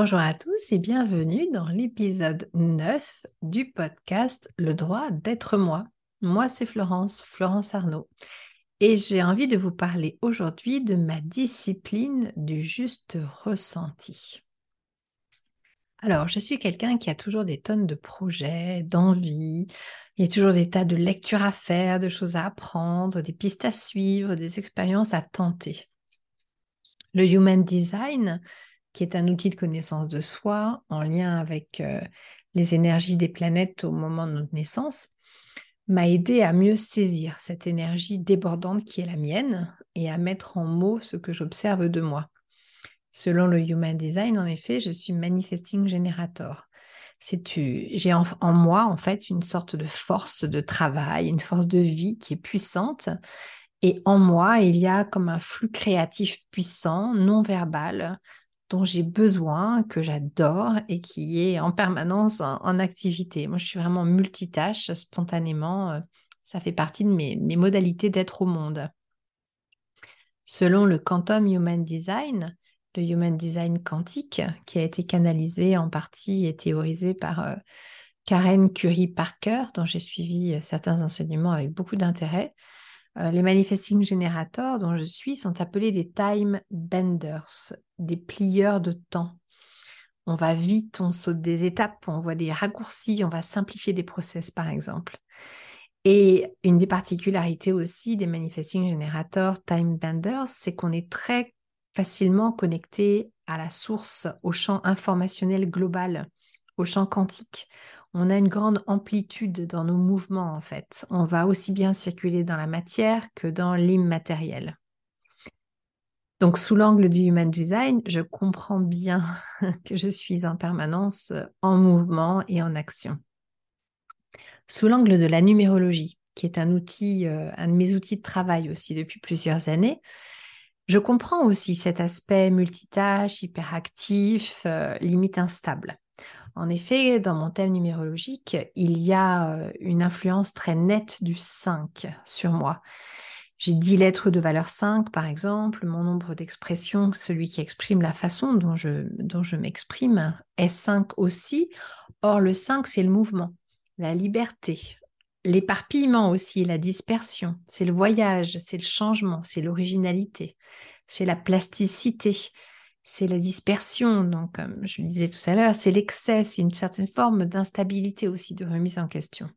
Bonjour à tous et bienvenue dans l'épisode 9 du podcast Le droit d'être moi. Moi, c'est Florence, Florence Arnaud. Et j'ai envie de vous parler aujourd'hui de ma discipline du juste ressenti. Alors, je suis quelqu'un qui a toujours des tonnes de projets, d'envies. Il y a toujours des tas de lectures à faire, de choses à apprendre, des pistes à suivre, des expériences à tenter. Le Human Design, qui est un outil de connaissance de soi en lien avec euh, les énergies des planètes au moment de notre naissance, m'a aidé à mieux saisir cette énergie débordante qui est la mienne et à mettre en mots ce que j'observe de moi. Selon le Human Design, en effet, je suis manifesting generator. J'ai en, en, moi, en fait, une sorte de force de travail, une force de vie qui est puissante. Et en moi, il y a comme un flux créatif puissant, non verbal, dont j'ai besoin, que j'adore et qui est en permanence en, activité. Moi, je suis vraiment multitâche spontanément. Euh, ça fait partie de mes, modalités d'être au monde. Selon le Quantum Human Design, le Human Design quantique, qui a été canalisé en partie et théorisé par euh, Karen Curie Parker, dont j'ai suivi euh, certains enseignements avec beaucoup d'intérêt, euh, les manifesting générateurs dont je suis sont appelés des time benders, des plieurs de temps. On va vite, on saute des étapes, on voit des raccourcis, on va simplifier des process par exemple. Et une des particularités aussi des manifesting générateurs time benders, c'est qu'on est très facilement connecté à la source, au champ informationnel global, au champ quantique on a une grande amplitude dans nos mouvements en fait. On va aussi bien circuler dans la matière que dans l'immatériel. Donc sous l'angle du Human Design, je comprends bien que je suis en permanence en mouvement et en action. Sous l'angle de la numérologie, qui est un outil, euh, un de mes outils de travail aussi depuis plusieurs années, je comprends aussi cet aspect multitâche, hyperactif, euh, limite instable. En effet, dans mon thème numérologique, il y a euh, une influence très nette du 5 sur moi. J'ai 10 lettres de valeur 5, par exemple. Mon nombre d'expressions, celui qui exprime la façon dont je, dont je m'exprime, est 5 aussi. Or, le 5, c'est le mouvement, la liberté, l'éparpillement aussi, la dispersion. C'est le voyage, c'est le changement, c'est l'originalité, c'est la plasticité, c'est la dispersion. Donc, comme je le disais tout à l'heure, c'est l'excès, c'est une certaine forme d'instabilité aussi, de remise en question.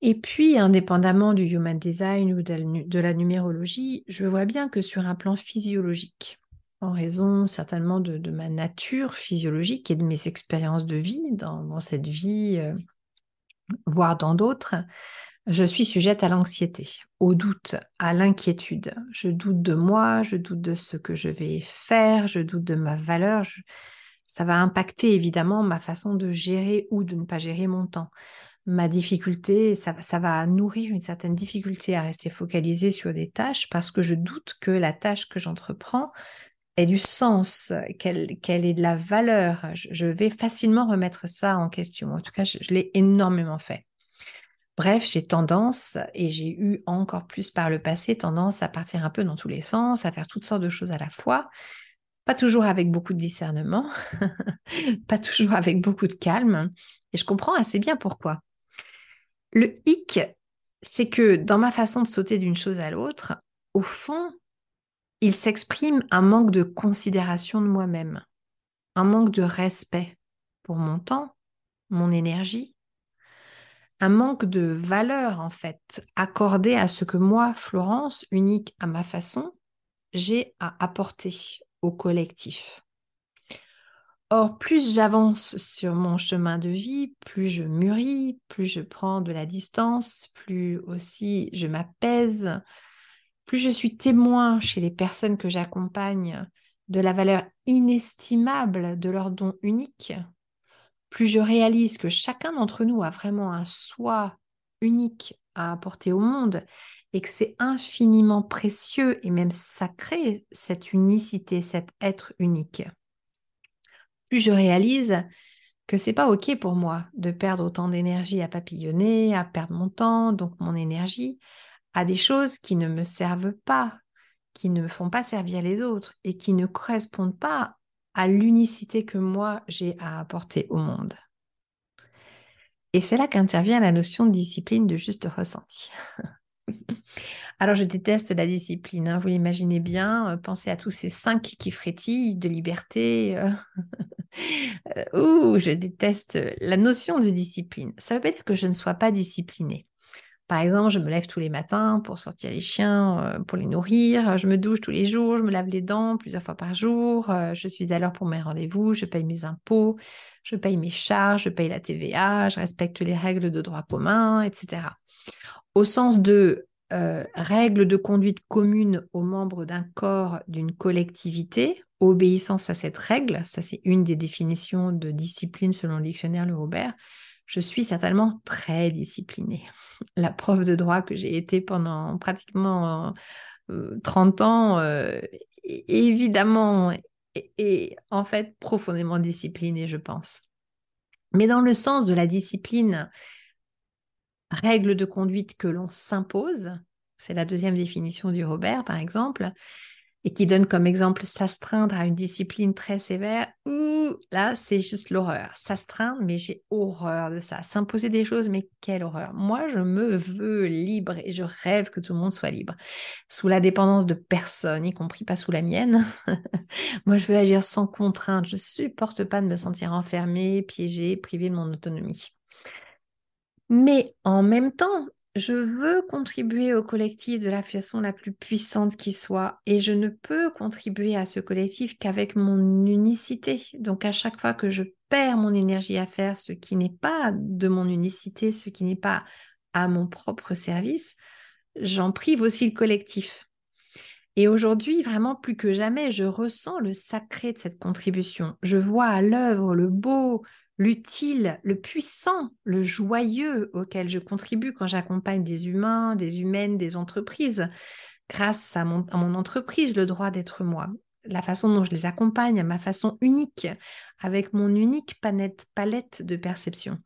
Et puis, indépendamment du human design ou de la numérologie, je vois bien que sur un plan physiologique, en raison certainement de, ma nature physiologique et de mes expériences de vie dans, cette vie, euh, voire dans d'autres, je suis sujette à l'anxiété, au doute, à l'inquiétude. Je doute de moi, je doute de ce que je vais faire, je doute de ma valeur. Ça va impacter évidemment ma façon de gérer ou de ne pas gérer mon temps. Ma difficulté, ça, va nourrir une certaine difficulté à rester focalisée sur des tâches parce que je doute que la tâche que j'entreprends ait du sens, qu'elle ait de la valeur. Je, vais facilement remettre ça en question. En tout cas, je l'ai énormément fait. Bref, j'ai tendance, et j'ai eu encore plus par le passé, tendance à partir un peu dans tous les sens, à faire toutes sortes de choses à la fois, pas toujours avec beaucoup de discernement, pas toujours avec beaucoup de calme, et je comprends assez bien pourquoi. Le hic, c'est que dans ma façon de sauter d'une chose à l'autre, au fond, il s'exprime un manque de considération de moi-même, un manque de respect pour mon temps, mon énergie, un manque de valeur en fait accordé à ce que moi, Florence, unique à ma façon, j'ai à apporter au collectif. Or, plus j'avance sur mon chemin de vie, plus je mûris, plus je prends de la distance, plus aussi je m'apaise, plus je suis témoin chez les personnes que j'accompagne de la valeur inestimable de leur don unique, plus je réalise que chacun d'entre nous a vraiment un soi unique à apporter au monde et que c'est infiniment précieux et même sacré cette unicité, cet être unique. Plus je réalise que c'est pas OK pour moi de perdre autant d'énergie à papillonner, à perdre mon temps, donc mon énergie, à des choses qui ne me servent pas, qui ne me font pas servir les autres et qui ne correspondent pas à l'unicité que moi j'ai à apporter au monde. Et c'est là qu'intervient la notion de discipline de juste ressenti. Alors je déteste la discipline, hein, vous l'imaginez bien, euh, pensez à tous ces cinq qui frétillent de liberté. Euh, ouh, je déteste la notion de discipline. Ça ne veut pas dire que je ne sois pas disciplinée. Par exemple, je me lève tous les matins pour sortir les chiens, euh, pour les nourrir. Je me douche tous les jours, je me lave les dents plusieurs fois par jour. Euh, je suis à l'heure pour mes rendez-vous, je paye mes impôts, je paye mes charges, je paye la TVA, je respecte les règles de droit commun, etc. Au sens de euh, règles de conduite commune aux membres d'un corps, d'une collectivité, obéissance à cette règle, ça c'est une des définitions de discipline selon le dictionnaire Le Robert, je suis certainement très disciplinée. La prof de droit que j'ai été pendant pratiquement 30 euh, ans, euh, évidemment, est en fait profondément disciplinée, je pense. Mais dans le sens de la discipline, règle de conduite que l'on s'impose, c'est la deuxième définition du Robert, par exemple, et qui donne comme exemple s'astreindre à une discipline très sévère, ouh, là, c'est juste l'horreur. S'astreindre, mais j'ai horreur de ça. S'imposer des choses, mais quelle horreur. Moi, je me veux libre et je rêve que tout le monde soit libre, sous la dépendance de personne, y compris pas sous la mienne. Moi, je veux agir sans contrainte. Je supporte pas de me sentir enfermée, piégée, privée de mon autonomie. Mais en même temps, je veux contribuer au collectif de la façon la plus puissante qui soit et je ne peux contribuer à ce collectif qu'avec mon unicité. Donc à chaque fois que je perds mon énergie à faire ce qui n'est pas de mon unicité, ce qui n'est pas à mon propre service, j'en prive aussi le collectif. Et aujourd'hui, vraiment plus que jamais, je ressens le sacré de cette contribution. Je vois à l'œuvre le beau, l'utile, le puissant, le joyeux auquel je contribue quand j'accompagne des humains, des humaines, des entreprises, grâce à mon, entreprise, le droit d'être moi, la façon dont je les accompagne, à ma façon unique, avec mon unique palette, palette de perception.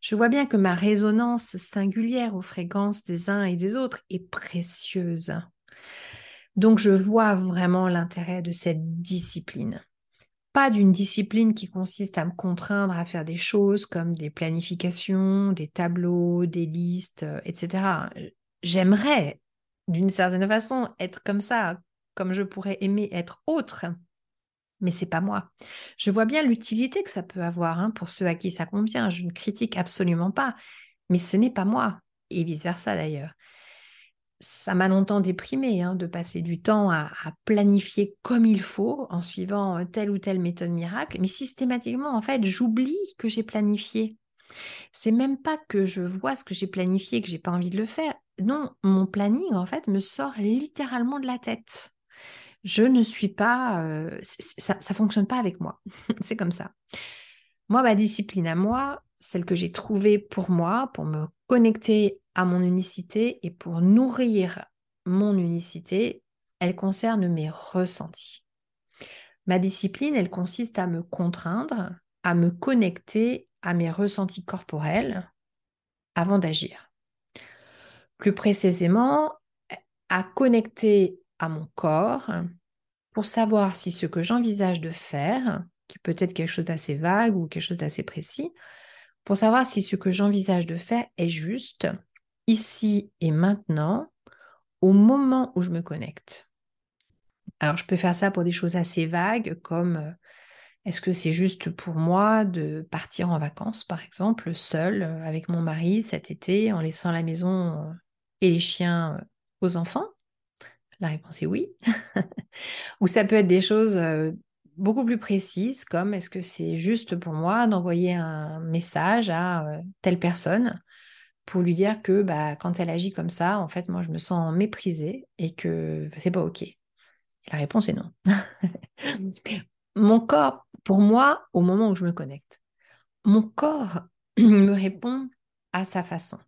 Je vois bien que ma résonance singulière aux fréquences des uns et des autres est précieuse. Donc je vois vraiment l'intérêt de cette discipline pas d'une discipline qui consiste à me contraindre à faire des choses comme des planifications, des tableaux, des listes, euh, etc. J'aimerais, d'une certaine façon, être comme ça, comme je pourrais aimer être autre, mais c'est pas moi. Je vois bien l'utilité que ça peut avoir hein, pour ceux à qui ça convient. Je ne critique absolument pas, mais ce n'est pas moi, et vice versa d'ailleurs ça m'a longtemps déprimé hein, de passer du temps à, planifier comme il faut en suivant euh, telle ou telle méthode miracle, mais systématiquement, en fait, j'oublie que j'ai planifié. C'est même pas que je vois ce que j'ai planifié, que j'ai pas envie de le faire. Non, mon planning, en fait, me sort littéralement de la tête. Je ne suis pas... Euh, ça ne fonctionne pas avec moi. C'est comme ça. Moi, ma discipline à moi, celle que j'ai trouvée pour moi, pour me connecter à mon unicité et pour nourrir mon unicité, elle concerne mes ressentis. Ma discipline, elle consiste à me contraindre, à me connecter à mes ressentis corporels avant d'agir. Plus précisément, à connecter à mon corps pour savoir si ce que j'envisage de faire, qui peut être quelque chose d'assez vague ou quelque chose d'assez précis, pour savoir si ce que j'envisage de faire est juste, ici et maintenant, au moment où je me connecte. Alors, je peux faire ça pour des choses assez vagues, comme euh, est-ce que c'est juste pour moi de partir en vacances, par exemple, seule euh, avec mon mari cet été, en laissant la maison euh, et les chiens aux enfants? La réponse est oui. Ou ça peut être des choses beaucoup plus précises, comme est-ce que c'est juste pour moi d'envoyer un message à telle personne pour lui dire que bah, quand elle agit comme ça, en fait, moi, je me sens méprisée et que c'est pas OK. la réponse est non. mon corps, pour moi, au moment où je me connecte, mon corps me répond à sa façon.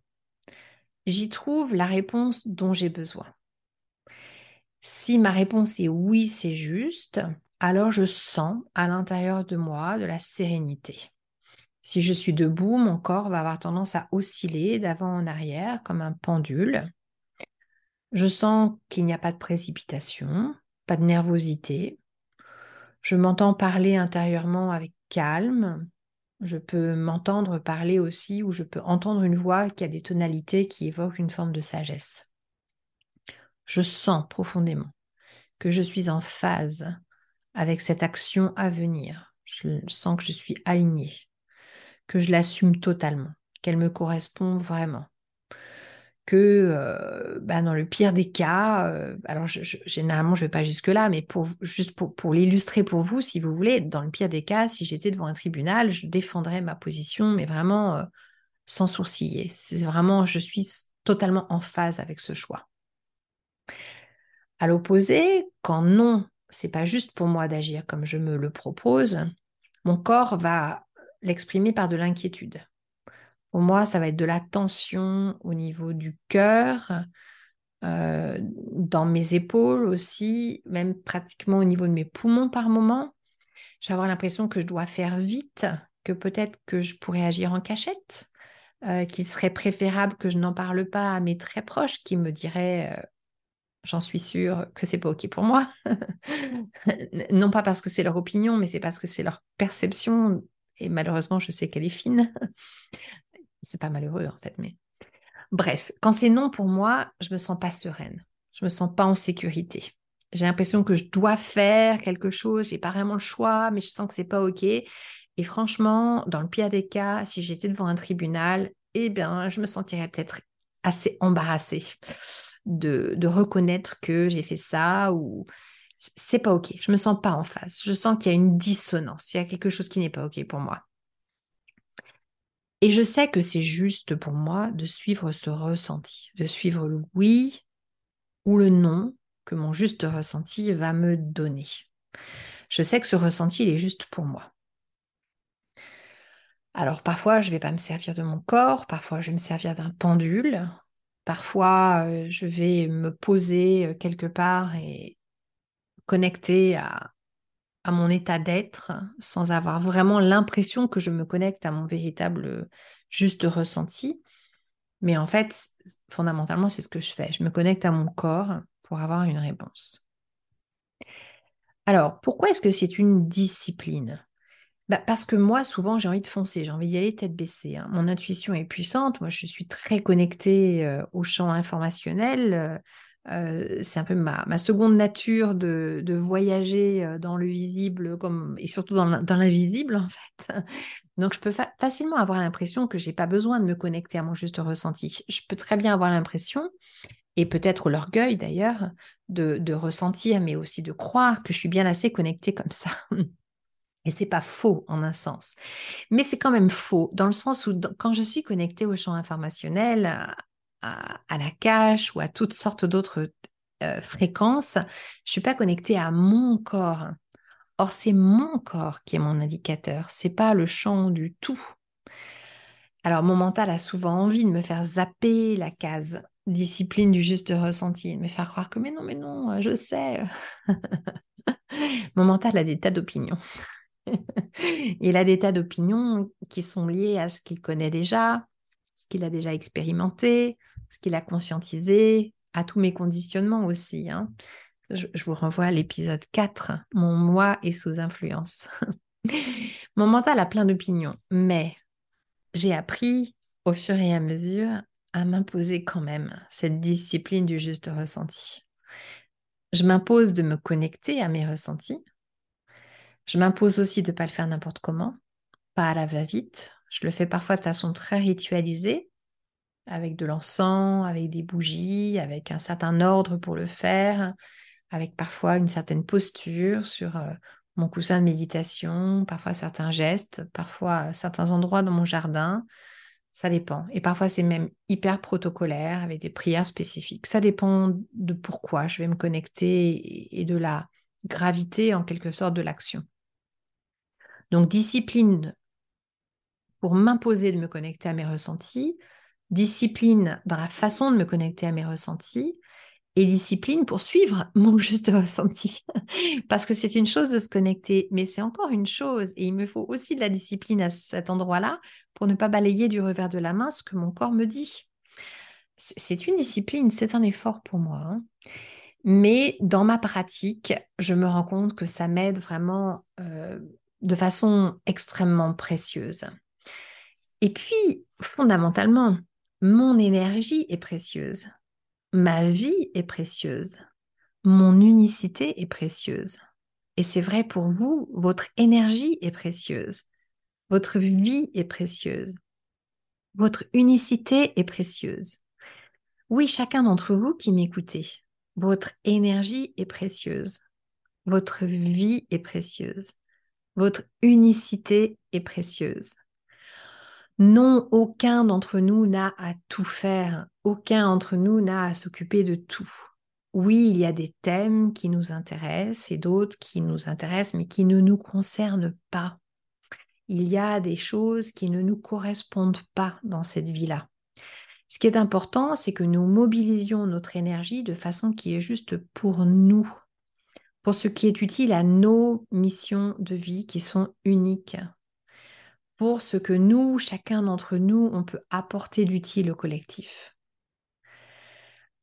J'y trouve la réponse dont j'ai besoin. Si ma réponse est oui, c'est juste, alors je sens à l'intérieur de moi de la sérénité. Si je suis debout, mon corps va avoir tendance à osciller d'avant en arrière comme un pendule. Je sens qu'il n'y a pas de précipitation, pas de nervosité. Je m'entends parler intérieurement avec calme. Je peux m'entendre parler aussi ou je peux entendre une voix qui a des tonalités qui évoquent une forme de sagesse. Je sens profondément que je suis en phase avec cette action à venir. Je sens que je suis alignée, que je l'assume totalement, qu'elle me correspond vraiment que euh, bah, dans le pire des cas, euh, alors généralement je ne vais pas jusque-là, mais pour, juste pour, l'illustrer pour vous, si vous voulez, dans le pire des cas, si j'étais devant un tribunal, je défendrais ma position, mais vraiment euh, sans sourciller. C'est vraiment, je suis totalement en phase avec ce choix. À l'opposé, quand non, c'est pas juste pour moi d'agir comme je me le propose, mon corps va l'exprimer par de l'inquiétude. Pour moi, ça va être de la tension au niveau du cœur, euh, dans mes épaules aussi, même pratiquement au niveau de mes poumons par moment. Je vais avoir l'impression que je dois faire vite, que peut-être que je pourrais agir en cachette, euh, qu'il serait préférable que je n'en parle pas à mes très proches qui me diraient euh, j'en suis sûre que c'est pas ok pour moi. non pas parce que c'est leur opinion, mais c'est parce que c'est leur perception. Et malheureusement, je sais qu'elle est fine. c'est pas malheureux en fait, mais bref, quand c'est non pour moi, je me sens pas sereine, je me sens pas en sécurité. J'ai l'impression que je dois faire quelque chose, j'ai pas vraiment le choix, mais je sens que c'est pas ok. Et franchement, dans le pire des cas, si j'étais devant un tribunal, eh bien, je me sentirais peut-être assez embarrassée de, reconnaître que j'ai fait ça ou c'est pas ok. Je me sens pas en face. Je sens qu'il y a une dissonance. Il y a quelque chose qui n'est pas ok pour moi. Et je sais que c'est juste pour moi de suivre ce ressenti, de suivre le oui ou le non que mon juste ressenti va me donner. Je sais que ce ressenti, il est juste pour moi. Alors parfois, je ne vais pas me servir de mon corps, parfois je vais me servir d'un pendule, parfois euh, je vais me poser euh, quelque part et connecter à, à mon état d'être sans avoir vraiment l'impression que je me connecte à mon véritable juste ressenti. Mais en fait, fondamentalement, c'est ce que je fais. Je me connecte à mon corps pour avoir une réponse. Alors, pourquoi est-ce que c'est une discipline? Bah Parce que moi, souvent, j'ai envie de foncer, j'ai envie d'y aller tête baissée. Hein. Mon intuition est puissante, moi, je suis très connectée euh, au champ informationnel. Euh, euh, c'est un peu ma, seconde nature de, voyager euh, dans le visible comme, et surtout dans l'invisible en fait. Donc je peux facilement avoir l'impression que j'ai pas besoin de me connecter à mon juste ressenti. Je peux très bien avoir l'impression, et peut-être l'orgueil d'ailleurs, de, de, ressentir, mais aussi de croire que je suis bien assez connectée comme ça. Et c'est pas faux en un sens. Mais c'est quand même faux dans le sens où quand je suis connectée au champ informationnel, à, la cache ou à toutes sortes d'autres euh, fréquences, je suis pas connectée à mon corps. Or, c'est mon corps qui est mon indicateur, c'est pas le champ du tout. Alors, mon mental a souvent envie de me faire zapper la case discipline du juste ressenti, de me faire croire que mais non, mais non, je sais. mon mental a des tas d'opinions. Il a des tas d'opinions qui sont liées à ce qu'il connaît déjà, ce qu'il a déjà expérimenté, ce qu'il a conscientisé, à tous mes conditionnements aussi. Hein. Je, vous renvoie à l'épisode 4, Mon moi est sous influence. Mon mental a plein d'opinions, mais j'ai appris au fur et à mesure à m'imposer quand même cette discipline du juste ressenti. Je m'impose de me connecter à mes ressentis. Je m'impose aussi de ne pas le faire n'importe comment, pas à la va-vite. Je le fais parfois de façon très ritualisée, avec de l'encens, avec des bougies, avec un certain ordre pour le faire, avec parfois une certaine posture sur euh, mon coussin de méditation, parfois certains gestes, parfois certains endroits dans mon jardin. Ça dépend. Et parfois, c'est même hyper protocolaire avec des prières spécifiques. Ça dépend de pourquoi je vais me connecter et de la gravité, en quelque sorte, de l'action. Donc, discipline pour m'imposer de me connecter à mes ressentis, discipline dans la façon de me connecter à mes ressentis et discipline pour suivre mon juste ressenti. Parce que c'est une chose de se connecter, mais c'est encore une chose. Et il me faut aussi de la discipline à cet endroit-là pour ne pas balayer du revers de la main ce que mon corps me dit. C'est une discipline, c'est un effort pour moi. Hein. Mais dans ma pratique, je me rends compte que ça m'aide vraiment euh, de façon extrêmement précieuse. Et puis, fondamentalement, mon énergie est précieuse. Ma vie est précieuse. Mon unicité est précieuse. Et c'est vrai pour vous, votre énergie est précieuse. Votre vie est précieuse. Votre unicité est précieuse. Oui, chacun d'entre vous qui m'écoutez, votre énergie est précieuse. Votre vie est précieuse. Votre unicité est précieuse. Non, aucun d'entre nous n'a à tout faire. Aucun d'entre nous n'a à s'occuper de tout. Oui, il y a des thèmes qui nous intéressent et d'autres qui nous intéressent mais qui ne nous concernent pas. Il y a des choses qui ne nous correspondent pas dans cette vie-là. Ce qui est important, c'est que nous mobilisions notre énergie de façon qui est juste pour nous, pour ce qui est utile à nos missions de vie qui sont uniques, pour ce que nous, chacun d'entre nous, on peut apporter d'utile au collectif.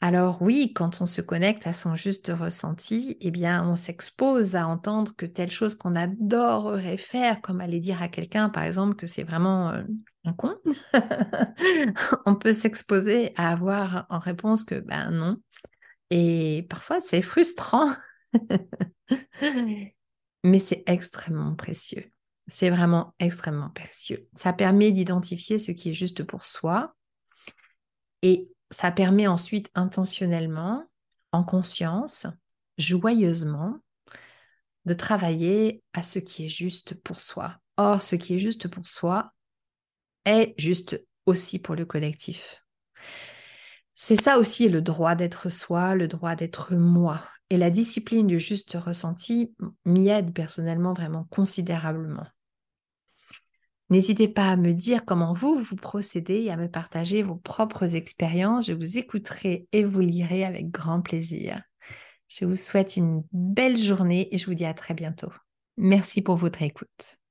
Alors oui, quand on se connecte à son juste ressenti, eh bien, on s'expose à entendre que telle chose qu'on adorerait faire, comme aller dire à quelqu'un, par exemple, que c'est vraiment euh, un con, on peut s'exposer à avoir en réponse que ben non. Et parfois, c'est frustrant, mais c'est extrêmement précieux. C'est vraiment extrêmement précieux. Ça permet d'identifier ce qui est juste pour soi et ça permet ensuite intentionnellement, en conscience, joyeusement, de travailler à ce qui est juste pour soi. Or, ce qui est juste pour soi est juste aussi pour le collectif. C'est ça aussi le droit d'être soi, le droit d'être moi. Et la discipline du juste ressenti m'y aide personnellement vraiment considérablement. N'hésitez pas à me dire comment vous, vous procédez et à me partager vos propres expériences. Je vous écouterai et vous lirai avec grand plaisir. Je vous souhaite une belle journée et je vous dis à très bientôt. Merci pour votre écoute.